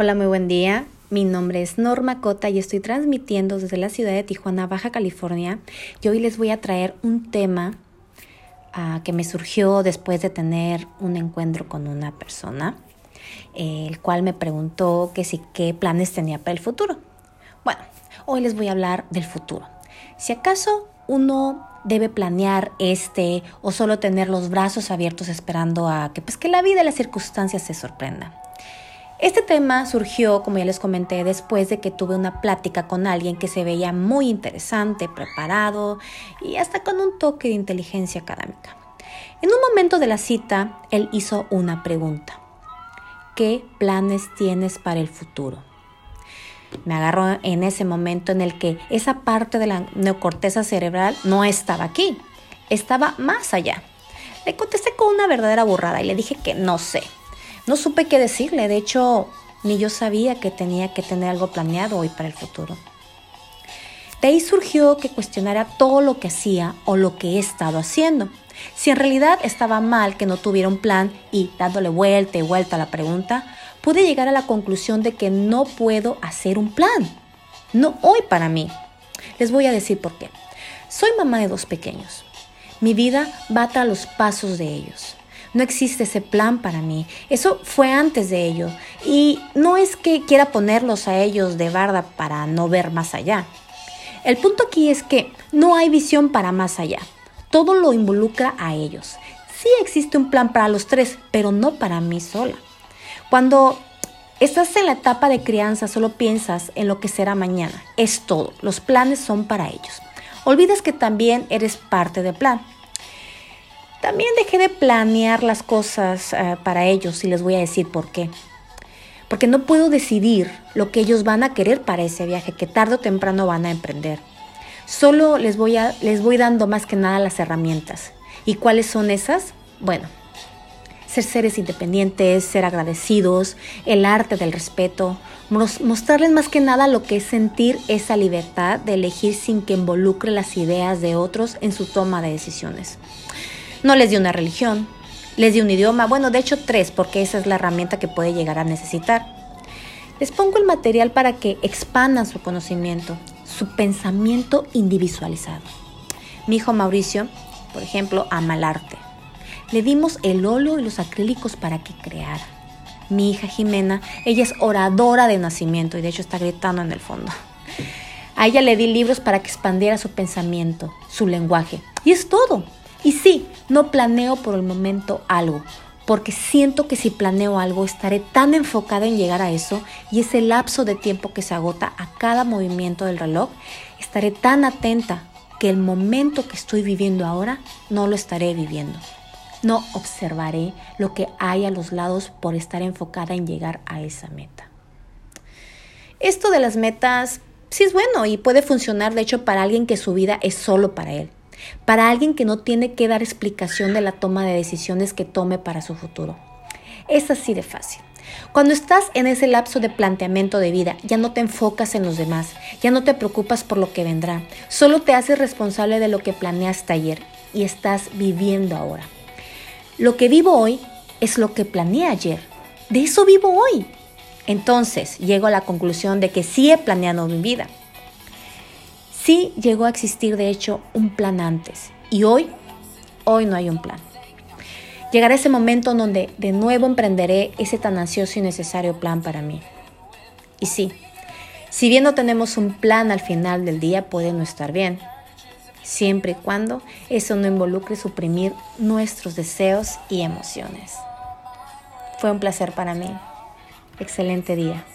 Hola, muy buen día. Mi nombre es Norma Cota y estoy transmitiendo desde la ciudad de Tijuana, Baja California. Y hoy les voy a traer un tema uh, que me surgió después de tener un encuentro con una persona, el cual me preguntó que si qué planes tenía para el futuro. Bueno, hoy les voy a hablar del futuro. Si acaso uno debe planear este o solo tener los brazos abiertos esperando a que pues que la vida y las circunstancias se sorprendan. Este tema surgió, como ya les comenté, después de que tuve una plática con alguien que se veía muy interesante, preparado y hasta con un toque de inteligencia académica. En un momento de la cita, él hizo una pregunta. ¿Qué planes tienes para el futuro? Me agarró en ese momento en el que esa parte de la neocorteza cerebral no estaba aquí, estaba más allá. Le contesté con una verdadera burrada y le dije que no sé, no supe qué decirle, de hecho, ni yo sabía que tenía que tener algo planeado hoy para el futuro. De ahí surgió que cuestionara todo lo que hacía o lo que he estado haciendo. Si en realidad estaba mal que no tuviera un plan y dándole vuelta y vuelta a la pregunta, pude llegar a la conclusión de que no puedo hacer un plan. No hoy para mí. Les voy a decir por qué. Soy mamá de dos pequeños. Mi vida bata a los pasos de ellos. No existe ese plan para mí. Eso fue antes de ello. Y no es que quiera ponerlos a ellos de barda para no ver más allá. El punto aquí es que no hay visión para más allá. Todo lo involucra a ellos. Sí existe un plan para los tres, pero no para mí sola. Cuando estás en la etapa de crianza, solo piensas en lo que será mañana. Es todo. Los planes son para ellos. Olvidas que también eres parte del plan. También dejé de planear las cosas eh, para ellos y les voy a decir por qué. Porque no puedo decidir lo que ellos van a querer para ese viaje que tarde o temprano van a emprender. Solo les voy, a, les voy dando más que nada las herramientas. ¿Y cuáles son esas? Bueno, ser seres independientes, ser agradecidos, el arte del respeto, mostrarles más que nada lo que es sentir esa libertad de elegir sin que involucre las ideas de otros en su toma de decisiones. No les di una religión, les di un idioma, bueno, de hecho tres, porque esa es la herramienta que puede llegar a necesitar. Les pongo el material para que expandan su conocimiento, su pensamiento individualizado. Mi hijo Mauricio, por ejemplo, ama el arte. Le dimos el óleo y los acrílicos para que creara. Mi hija Jimena, ella es oradora de nacimiento y de hecho está gritando en el fondo. A ella le di libros para que expandiera su pensamiento, su lenguaje. Y es todo. Y sí, no planeo por el momento algo, porque siento que si planeo algo estaré tan enfocada en llegar a eso y ese lapso de tiempo que se agota a cada movimiento del reloj, estaré tan atenta que el momento que estoy viviendo ahora no lo estaré viviendo. No observaré lo que hay a los lados por estar enfocada en llegar a esa meta. Esto de las metas sí es bueno y puede funcionar de hecho para alguien que su vida es solo para él para alguien que no tiene que dar explicación de la toma de decisiones que tome para su futuro. Es así de fácil. Cuando estás en ese lapso de planteamiento de vida, ya no te enfocas en los demás, ya no te preocupas por lo que vendrá, solo te haces responsable de lo que planeaste ayer y estás viviendo ahora. Lo que vivo hoy es lo que planeé ayer, de eso vivo hoy. Entonces llego a la conclusión de que sí he planeado mi vida, Sí llegó a existir, de hecho, un plan antes. Y hoy, hoy no hay un plan. Llegará ese momento en donde de nuevo emprenderé ese tan ansioso y necesario plan para mí. Y sí, si bien no tenemos un plan al final del día, puede no estar bien. Siempre y cuando eso no involucre suprimir nuestros deseos y emociones. Fue un placer para mí. Excelente día.